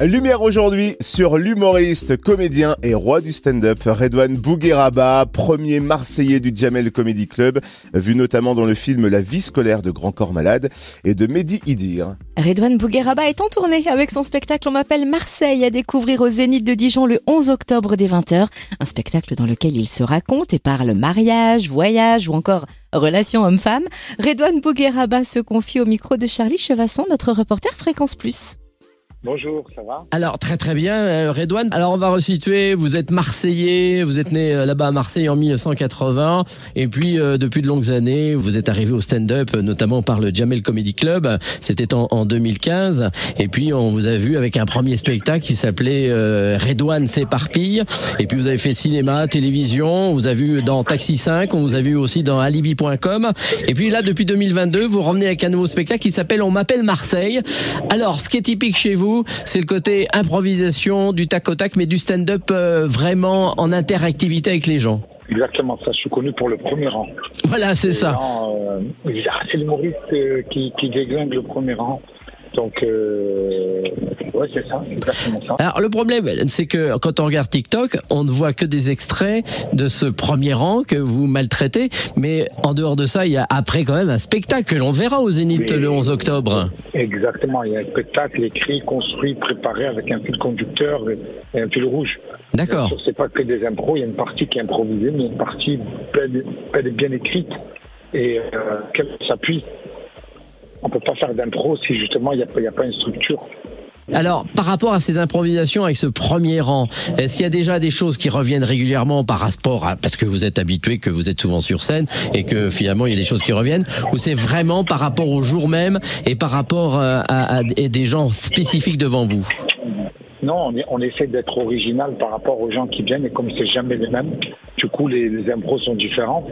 Lumière aujourd'hui sur l'humoriste, comédien et roi du stand-up Redouane Bougueraba, premier Marseillais du Jamel Comedy Club, vu notamment dans le film La vie scolaire de Grand Corps Malade et de Mehdi Idir. Redouane Bougueraba est en tournée avec son spectacle On m'appelle Marseille à découvrir au Zénith de Dijon le 11 octobre dès 20h. Un spectacle dans lequel il se raconte et parle mariage, voyage ou encore relation homme-femme. Redouane Bougueraba se confie au micro de Charlie Chevasson, notre reporter Fréquence Plus. Bonjour, ça va? Alors très très bien, euh, Redouane. Alors on va resituer. Vous êtes Marseillais, vous êtes né euh, là-bas à Marseille en 1980, et puis euh, depuis de longues années, vous êtes arrivé au stand-up, notamment par le Jamel Comedy Club. C'était en, en 2015, et puis on vous a vu avec un premier spectacle qui s'appelait euh, Redouane s'éparpille. Et puis vous avez fait cinéma, télévision. On vous a vu dans Taxi 5, on vous a vu aussi dans Alibi.com. Et puis là, depuis 2022, vous revenez avec un nouveau spectacle qui s'appelle On m'appelle Marseille. Alors, ce qui est typique chez vous c'est le côté improvisation, du tac au tac, mais du stand-up euh, vraiment en interactivité avec les gens. Exactement, ça, je suis connu pour le premier rang. Voilà, c'est ça. Euh, c'est l'humoriste euh, qui, qui déglingue le premier rang. Donc, euh, ouais, c'est ça, exactement ça. Alors le problème, c'est que quand on regarde TikTok, on ne voit que des extraits de ce premier rang que vous maltraitez, mais en dehors de ça, il y a après quand même un spectacle que l'on verra au Zénith le 11 octobre. Exactement, il y a un spectacle écrit, construit, préparé avec un fil conducteur et un fil rouge. D'accord. C'est pas que des impros, il y a une partie qui est improvisée, mais une partie et bien écrite et euh, qu'elle s'appuie. On peut pas faire d'impro si justement il n'y a, pas- a une structure. Alors, par rapport à ces improvisations avec ce premier rang, est-ce qu'il y a déjà des choses qui reviennent régulièrement par rapport à, parce que vous êtes habitué, que vous êtes souvent sur scène et que finalement il y a des choses qui reviennent, ou c'est vraiment par rapport au jour même et par rapport euh, à, à des gens spécifiques devant vous? Non, on, est- on essaie d'être original par rapport aux gens qui viennent et comme c'est jamais les mêmes, du coup les, les impros sont différents.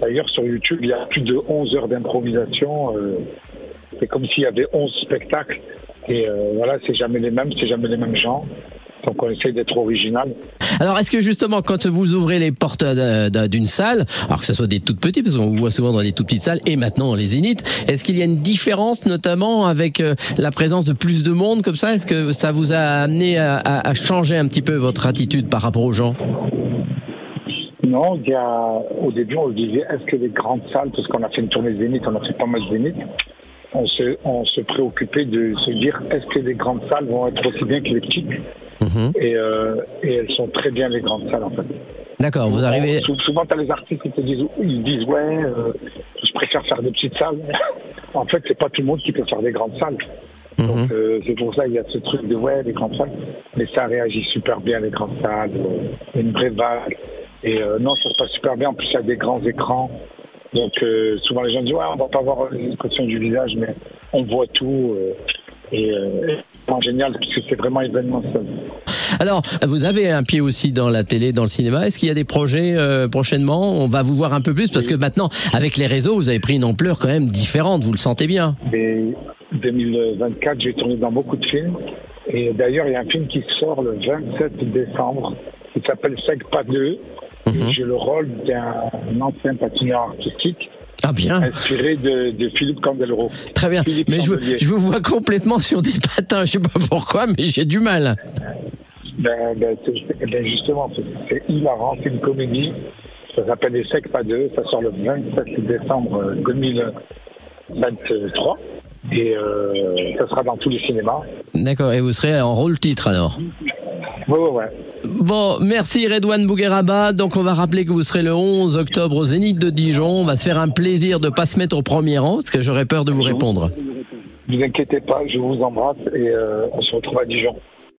D'ailleurs sur YouTube, il y a plus de 11 heures d'improvisation. euh, c'est comme s'il y avait 11 spectacles et euh, voilà, c'est jamais les mêmes, c'est jamais les mêmes gens. Donc on essaie d'être original. Alors, est-ce que justement, quand vous ouvrez les portes euh, d'un- d'une salle, alors que ce soit des toutes petites, parce qu'on vous voit souvent dans des toutes petites salles, et maintenant les zéniths, est-ce qu'il y a une différence, notamment avec euh, la présence de plus de monde comme ça? Est-ce que ça vous a amené à, à- à changer un petit peu votre attitude par rapport aux gens? Non, il y a, au début, on se disait, est-ce que les grandes salles, parce qu'on a fait une tournée Zénith, on a fait pas mal de Zénith, on se, on se préoccupait de se dire, est-ce que les grandes salles vont être aussi bien que les petites Mhm. et, euh, et elles sont très bien, les grandes salles, en fait. D'accord, vous arrivez. Sou- Souvent, tu as les artistes qui te disent, ils disent, ouais, euh, je préfère faire des petites salles. en fait, c'est pas tout le monde qui peut faire des grandes salles. Mhm. Donc, euh, c'est pour ça qu'il y a ce truc de, ouais, les grandes salles. Mais ça réagit super bien, les grandes salles. une vraie vague. Et non, ça se passe super bien. En plus, il y a des grands écrans. Donc, euh, souvent, les gens disent, ouais, on va pas voir les expressions du visage, mais on voit tout. euh, et euh, c'est vraiment génial, puisque c'est vraiment événementiel. Alors, vous avez un pied aussi dans la télé, dans le cinéma. Est-ce qu'il y a des projets euh, prochainement? On va vous voir un peu plus parce que maintenant, avec les réseaux, vous avez pris une ampleur quand même différente. Vous le sentez bien Et 2024, j'ai tourné dans beaucoup de films. Et d'ailleurs, il y a un film qui sort le 27 décembre qui s'appelle Segpa 2. Et J'ai le rôle d'un ancien patineur artistique Ah bien. inspiré de, de Philippe Candeloro. Très bien. Philippe Mais je, vous- Chandelier. je vous vois complètement sur des patins. Je sais pas pourquoi, mais j'ai du mal. Ben, ben, c'est- ben, justement, c'est- hilarant, c'est une comédie. Ça s'appelle Les Segpa 2. Ça sort le 27 décembre euh, 2023. Et euh, ça sera dans tous les cinémas. D'accord. Et vous serez en rôle titre alors? Ouais, ouais, ouais. Bon, merci Redouane Bougueraba. Donc on va rappeler que vous serez le 11 octobre au Zénith de Dijon. On va se faire un plaisir de pas se mettre au premier rang parce que j'aurais peur de vous répondre. Ne vous inquiétez pas, je vous embrasse et euh, on se retrouve à Dijon.